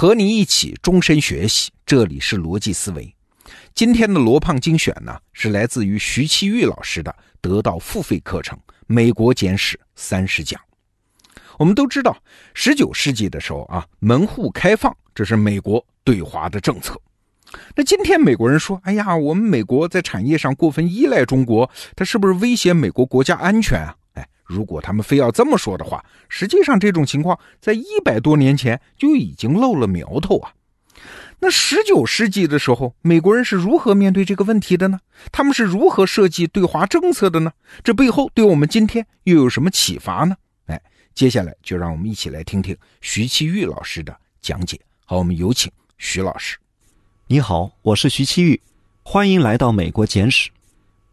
和你一起终身学习，这里是逻辑思维。今天的罗胖精选呢，是来自于徐其玉老师的得到付费课程《美国简史三十讲》。我们都知道，十九世纪的时候啊，门户开放，这是美国对华的政策。那今天美国人说：“哎呀，我们美国在产业上过分依赖中国，它是不是威胁美国国家安全啊？”如果他们非要这么说的话，实际上这种情况在一百多年前就已经露了苗头啊。那十九世纪的时候，美国人是如何面对这个问题的呢？他们是如何设计对华政策的呢？这背后对我们今天又有什么启发呢？哎接下来就让我们一起来听听徐其玉老师的讲解。好，我们有请徐老师。你好，我是徐其玉，欢迎来到美国简史。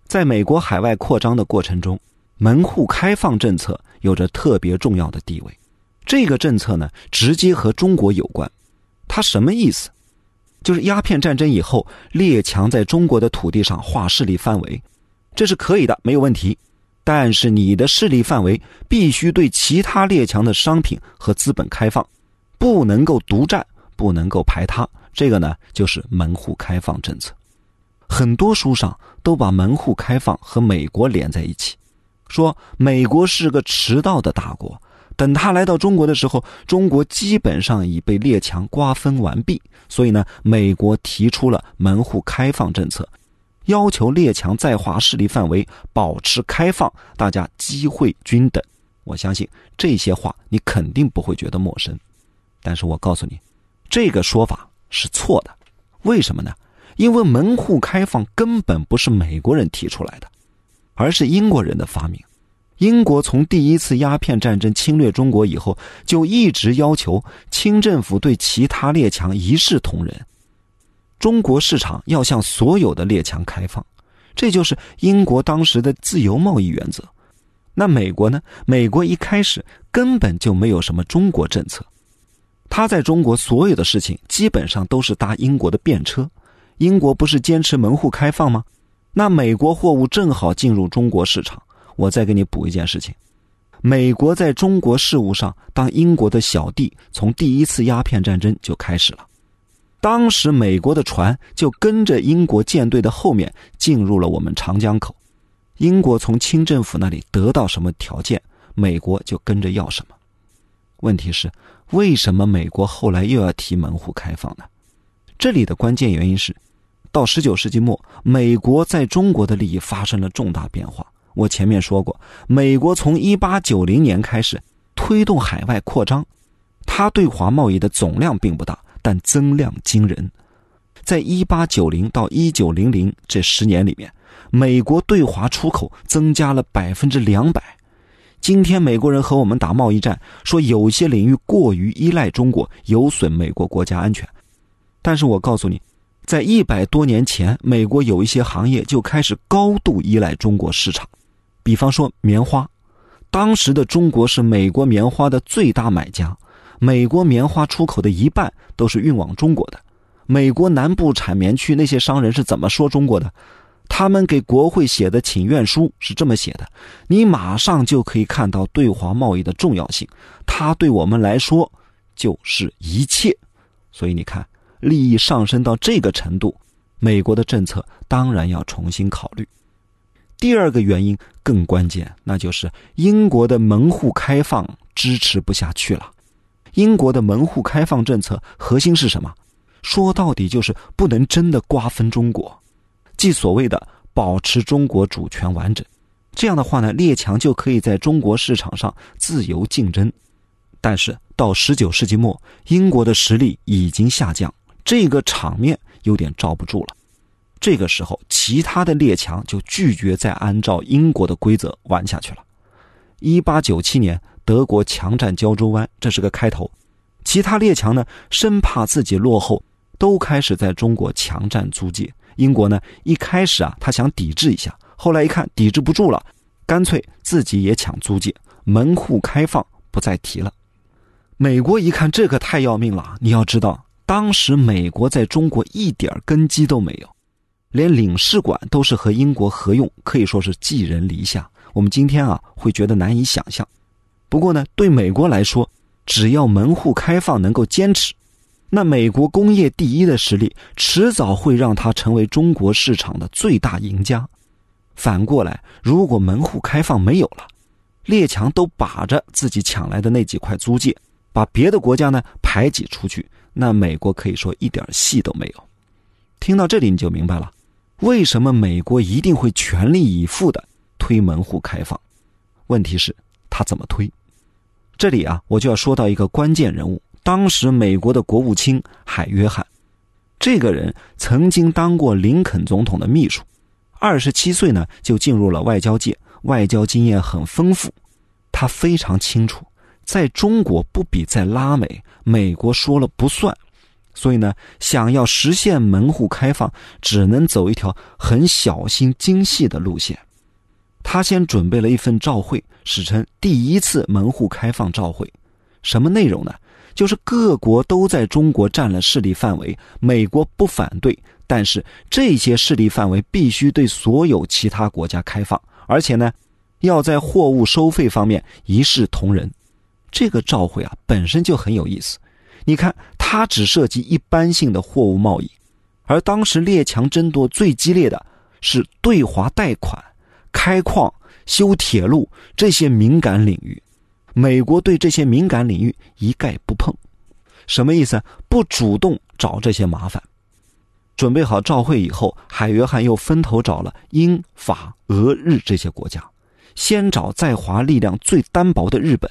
在美国海外扩张的过程中，门户开放政策有着特别重要的地位。这个政策呢，直接和中国有关。它什么意思？就是鸦片战争以后，列强在中国的土地上划势力范围，这是可以的，没有问题。但是你的势力范围必须对其他列强的商品和资本开放，不能够独占，不能够排他。这个呢，就是门户开放政策。很多书上都把门户开放和美国连在一起，说美国是个迟到的大国。等他来到中国的时候，中国基本上已被列强瓜分完毕，所以呢，美国提出了门户开放政策。要求列强在华势力范围保持开放，大家机会均等。我相信这些话你肯定不会觉得陌生，但是我告诉你，这个说法是错的。为什么呢？因为门户开放根本不是美国人提出来的，而是英国人的发明。英国从第一次鸦片战争侵略中国以后，就一直要求清政府对其他列强一视同仁。中国市场要向所有的列强开放，这就是英国当时的自由贸易原则。那美国呢？美国一开始根本就没有什么中国政策，他在中国所有的事情基本上都是搭英国的便车。英国不是坚持门户开放吗？那美国货物正好进入中国市场。我再给你补一件事情：美国在中国事务上当英国的小弟，从第一次鸦片战争就开始了。当时美国的船就跟着英国舰队的后面进入了我们长江口，英国从清政府那里得到什么条件，美国就跟着要什么。问题是，为什么美国后来又要提门户开放呢？这里的关键原因是，到十九世纪末，美国在中国的利益发生了重大变化。我前面说过，美国从一八九零年开始推动海外扩张，它对华贸易的总量并不大。但增量惊人，在一八九零到一九零零这十年里面，美国对华出口增加了百分之两百。今天美国人和我们打贸易战，说有些领域过于依赖中国，有损美国国家安全。但是我告诉你，在一百多年前，美国有一些行业就开始高度依赖中国市场，比方说棉花，当时的中国是美国棉花的最大买家。美国棉花出口的一半都是运往中国的。美国南部产棉区那些商人是怎么说中国的？他们给国会写的请愿书是这么写的：你马上就可以看到对华贸易的重要性，它对我们来说就是一切。所以你看，利益上升到这个程度，美国的政策当然要重新考虑。第二个原因更关键，那就是英国的门户开放支持不下去了。英国的门户开放政策核心是什么？说到底就是不能真的瓜分中国，即所谓的保持中国主权完整。这样的话呢，列强就可以在中国市场上自由竞争。但是到十九世纪末，英国的实力已经下降，这个场面有点罩不住了。这个时候，其他的列强就拒绝再按照英国的规则玩下去了。一八九七年。德国强占胶州湾，这是个开头。其他列强呢，生怕自己落后，都开始在中国强占租界。英国呢，一开始啊，他想抵制一下，后来一看抵制不住了，干脆自己也抢租界，门户开放不再提了。美国一看这可太要命了，你要知道，当时美国在中国一点根基都没有，连领事馆都是和英国合用，可以说是寄人篱下。我们今天啊，会觉得难以想象。不过呢，对美国来说，只要门户开放能够坚持，那美国工业第一的实力，迟早会让他成为中国市场的最大赢家。反过来，如果门户开放没有了，列强都把着自己抢来的那几块租界，把别的国家呢排挤出去，那美国可以说一点戏都没有。听到这里你就明白了，为什么美国一定会全力以赴的推门户开放？问题是，他怎么推？这里啊，我就要说到一个关键人物。当时美国的国务卿海约翰，这个人曾经当过林肯总统的秘书，二十七岁呢就进入了外交界，外交经验很丰富。他非常清楚，在中国不比在拉美，美国说了不算。所以呢，想要实现门户开放，只能走一条很小心精细的路线。他先准备了一份照会，史称第一次门户开放照会，什么内容呢？就是各国都在中国占了势力范围，美国不反对，但是这些势力范围必须对所有其他国家开放，而且呢，要在货物收费方面一视同仁。这个照会啊本身就很有意思，你看它只涉及一般性的货物贸易，而当时列强争夺最激烈的是对华贷款、开矿、修铁路这些敏感领域。美国对这些敏感领域一概不碰，什么意思？不主动找这些麻烦。准备好照会以后，海约翰又分头找了英法俄日这些国家，先找在华力量最单薄的日本，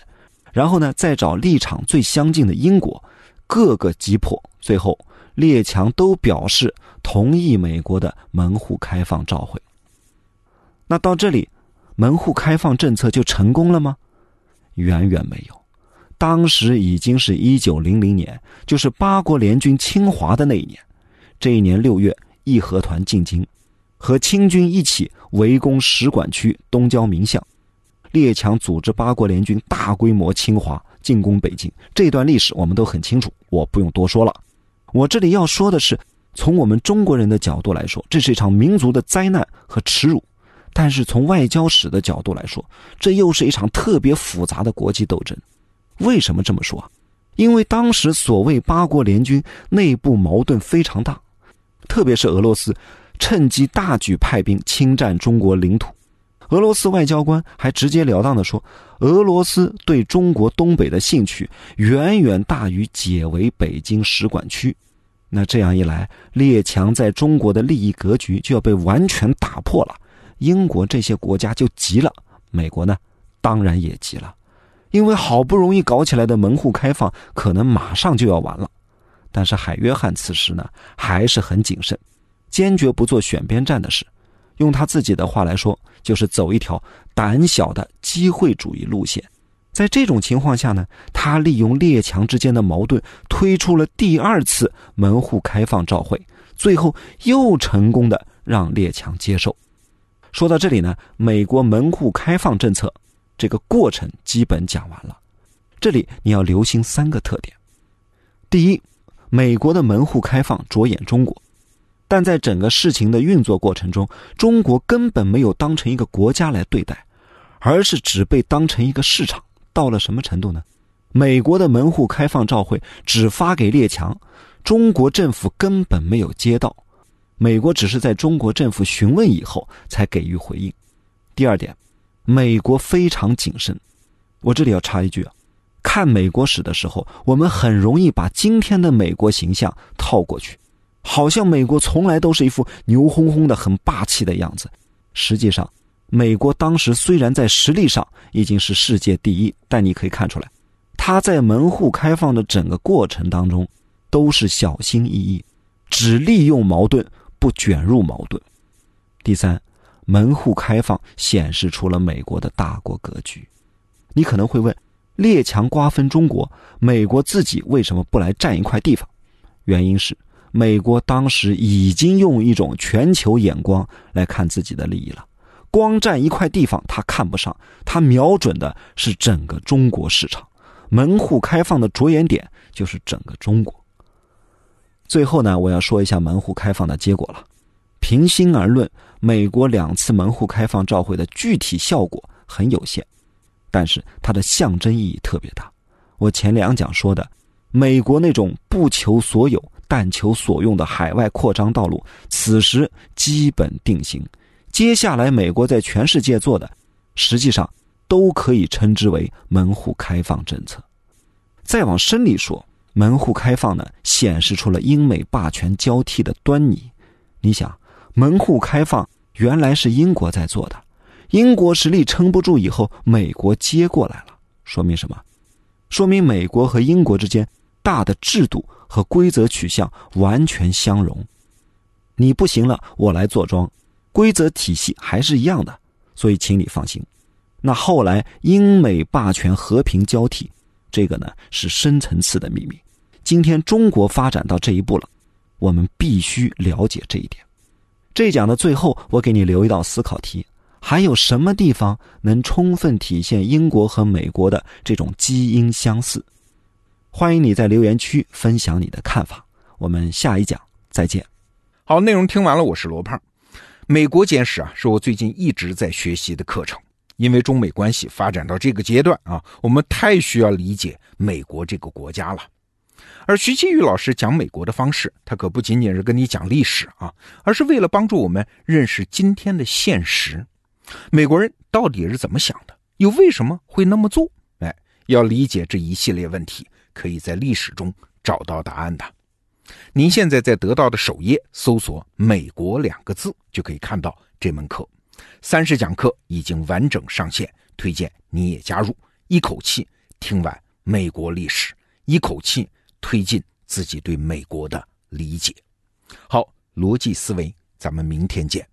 然后呢再找立场最相近的英国，各个击破。最后列强都表示同意美国的门户开放召回。那到这里，门户开放政策就成功了吗？远远没有，当时已经是一九零零年，就是八国联军侵华的那一年。这一年六月，义和团进京，和清军一起围攻使馆区东郊民巷，列强组织八国联军大规模侵华，进攻北京。这段历史我们都很清楚，我不用多说了。我这里要说的是，从我们中国人的角度来说，这是一场民族的灾难和耻辱。但是从外交史的角度来说，这又是一场特别复杂的国际斗争。为什么这么说？因为当时所谓八国联军内部矛盾非常大，特别是俄罗斯趁机大举派兵侵占中国领土。俄罗斯外交官还直截了当的说，俄罗斯对中国东北的兴趣远远大于解围北京使馆区。那这样一来，列强在中国的利益格局就要被完全打破了。英国这些国家就急了，美国呢，当然也急了，因为好不容易搞起来的门户开放可能马上就要完了。但是海约翰此时呢还是很谨慎，坚决不做选边站的事。用他自己的话来说，就是走一条胆小的机会主义路线。在这种情况下呢，他利用列强之间的矛盾，推出了第二次门户开放照会，最后又成功的让列强接受。说到这里呢，美国门户开放政策这个过程基本讲完了。这里你要留心三个特点：第一，美国的门户开放着眼中国，但在整个事情的运作过程中，中国根本没有当成一个国家来对待，而是只被当成一个市场。到了什么程度呢？美国的门户开放照会只发给列强，中国政府根本没有接到。美国只是在中国政府询问以后才给予回应。第二点，美国非常谨慎。我这里要插一句啊，看美国史的时候，我们很容易把今天的美国形象套过去，好像美国从来都是一副牛哄哄的、很霸气的样子。实际上，美国当时虽然在实力上已经是世界第一，但你可以看出来，他在门户开放的整个过程当中都是小心翼翼，只利用矛盾。不卷入矛盾。第三，门户开放显示出了美国的大国格局。你可能会问：列强瓜分中国，美国自己为什么不来占一块地方？原因是美国当时已经用一种全球眼光来看自己的利益了。光占一块地方他看不上，他瞄准的是整个中国市场。门户开放的着眼点就是整个中国。最后呢，我要说一下门户开放的结果了。平心而论，美国两次门户开放照会的具体效果很有限，但是它的象征意义特别大。我前两讲说的，美国那种不求所有、但求所用的海外扩张道路，此时基本定型。接下来，美国在全世界做的，实际上都可以称之为门户开放政策。再往深里说，门户开放呢，显示出了英美霸权交替的端倪。你想，门户开放原来是英国在做的，英国实力撑不住以后，美国接过来了，说明什么？说明美国和英国之间大的制度和规则取向完全相容。你不行了，我来坐庄。规则体系还是一样的，所以请你放心。那后来英美霸权和平交替，这个呢是深层次的秘密。今天中国发展到这一步了，我们必须了解这一点。这讲的最后，我给你留一道思考题：还有什么地方能充分体现英国和美国的这种基因相似？欢迎你在留言区分享你的看法。我们下一讲再见。好，内容听完了，我是罗胖。美国简史啊，是我最近一直在学习的课程。因为中美关系发展到这个阶段啊，我们太需要理解美国这个国家了。而徐奇宇老师讲美国的方式，他可不仅仅是跟你讲历史啊，而是为了帮助我们认识今天的现实。美国人到底是怎么想的？又为什么会那么做？哎，要理解这一系列问题，可以在历史中找到答案的。您现在在得到的首页搜索“美国”两个字，就可以看到这门课。三十讲课已经完整上线，推荐你也加入，一口气听完美国历史，一口气推进自己对美国的理解。好，逻辑思维，咱们明天见。